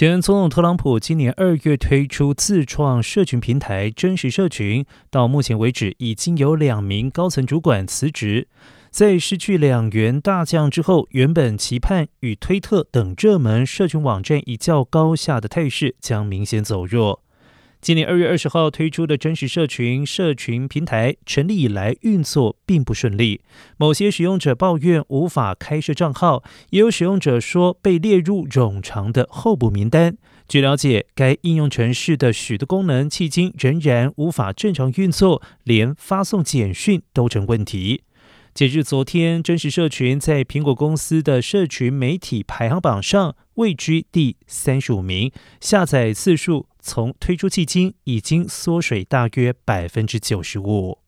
前总统特朗普今年二月推出自创社群平台“真实社群”，到目前为止已经有两名高层主管辞职。在失去两员大将之后，原本期盼与推特等热门社群网站一较高下的态势将明显走弱。今年二月二十号推出的真实社群社群平台成立以来运作并不顺利，某些使用者抱怨无法开设账号，也有使用者说被列入冗长的候补名单。据了解，该应用程式的许多功能迄今仍然无法正常运作，连发送简讯都成问题。截至昨天，真实社群在苹果公司的社群媒体排行榜上位居第三十五名，下载次数从推出迄今已经缩水大约百分之九十五。